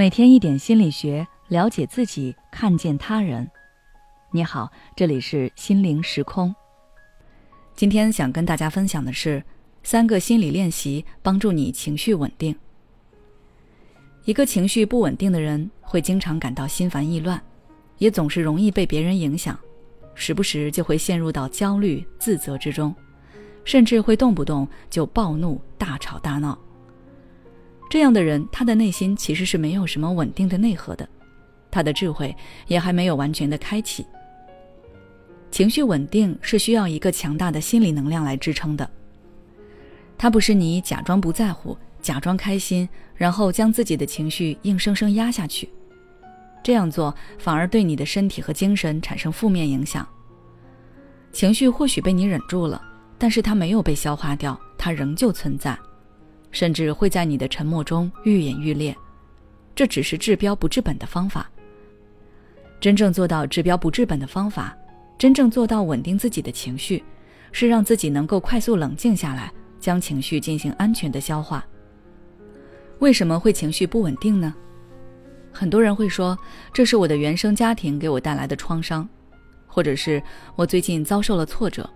每天一点心理学，了解自己，看见他人。你好，这里是心灵时空。今天想跟大家分享的是三个心理练习，帮助你情绪稳定。一个情绪不稳定的人，会经常感到心烦意乱，也总是容易被别人影响，时不时就会陷入到焦虑、自责之中，甚至会动不动就暴怒、大吵大闹。这样的人，他的内心其实是没有什么稳定的内核的，他的智慧也还没有完全的开启。情绪稳定是需要一个强大的心理能量来支撑的。它不是你假装不在乎、假装开心，然后将自己的情绪硬生生压下去，这样做反而对你的身体和精神产生负面影响。情绪或许被你忍住了，但是它没有被消化掉，它仍旧存在。甚至会在你的沉默中愈演愈烈，这只是治标不治本的方法。真正做到治标不治本的方法，真正做到稳定自己的情绪，是让自己能够快速冷静下来，将情绪进行安全的消化。为什么会情绪不稳定呢？很多人会说，这是我的原生家庭给我带来的创伤，或者是我最近遭受了挫折，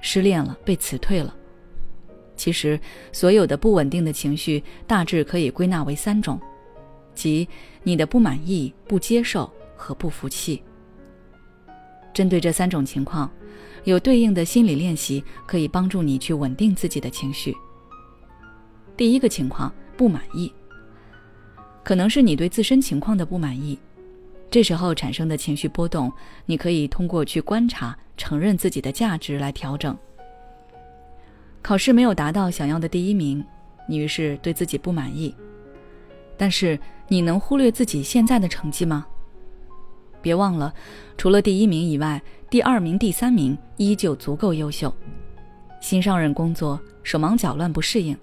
失恋了，被辞退了。其实，所有的不稳定的情绪大致可以归纳为三种，即你的不满意、不接受和不服气。针对这三种情况，有对应的心理练习可以帮助你去稳定自己的情绪。第一个情况，不满意，可能是你对自身情况的不满意，这时候产生的情绪波动，你可以通过去观察、承认自己的价值来调整。考试没有达到想要的第一名，你于是对自己不满意。但是你能忽略自己现在的成绩吗？别忘了，除了第一名以外，第二名、第三名依旧足够优秀。新上任工作手忙脚乱不适应，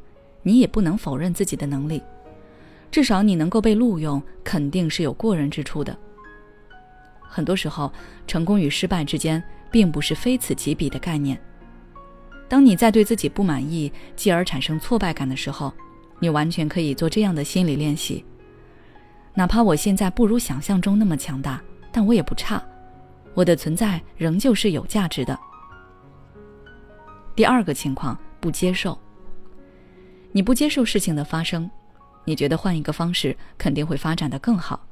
你也不能否认自己的能力。至少你能够被录用，肯定是有过人之处的。很多时候，成功与失败之间并不是非此即彼的概念。当你在对自己不满意，继而产生挫败感的时候，你完全可以做这样的心理练习。哪怕我现在不如想象中那么强大，但我也不差，我的存在仍旧是有价值的。第二个情况，不接受。你不接受事情的发生，你觉得换一个方式肯定会发展的更好。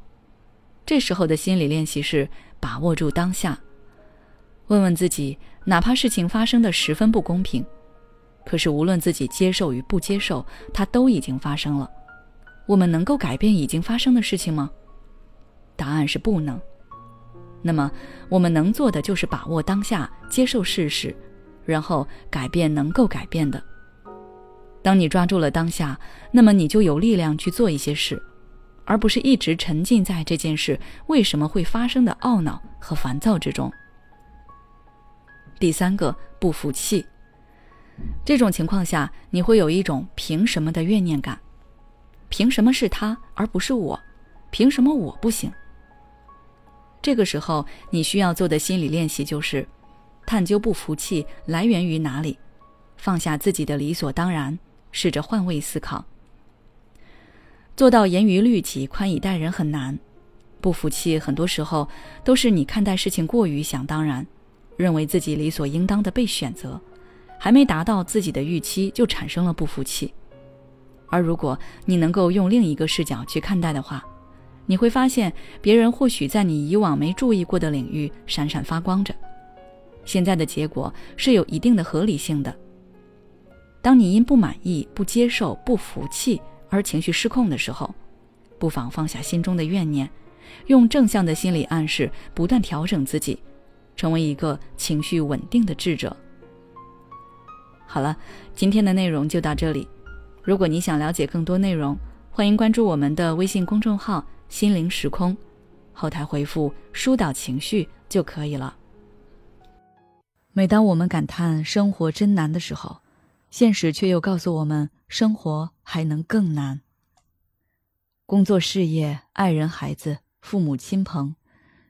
这时候的心理练习是把握住当下。问问自己，哪怕事情发生的十分不公平，可是无论自己接受与不接受，它都已经发生了。我们能够改变已经发生的事情吗？答案是不能。那么，我们能做的就是把握当下，接受事实，然后改变能够改变的。当你抓住了当下，那么你就有力量去做一些事，而不是一直沉浸在这件事为什么会发生的懊恼和烦躁之中。第三个不服气，这种情况下你会有一种凭什么的怨念感，凭什么是他而不是我，凭什么我不行？这个时候你需要做的心理练习就是探究不服气来源于哪里，放下自己的理所当然，试着换位思考。做到严于律己、宽以待人很难，不服气很多时候都是你看待事情过于想当然。认为自己理所应当的被选择，还没达到自己的预期就产生了不服气。而如果你能够用另一个视角去看待的话，你会发现别人或许在你以往没注意过的领域闪闪发光着。现在的结果是有一定的合理性的。当你因不满意、不接受、不服气而情绪失控的时候，不妨放下心中的怨念，用正向的心理暗示不断调整自己。成为一个情绪稳定的智者。好了，今天的内容就到这里。如果你想了解更多内容，欢迎关注我们的微信公众号“心灵时空”，后台回复“疏导情绪”就可以了。每当我们感叹生活真难的时候，现实却又告诉我们，生活还能更难。工作、事业、爱人、孩子、父母亲朋。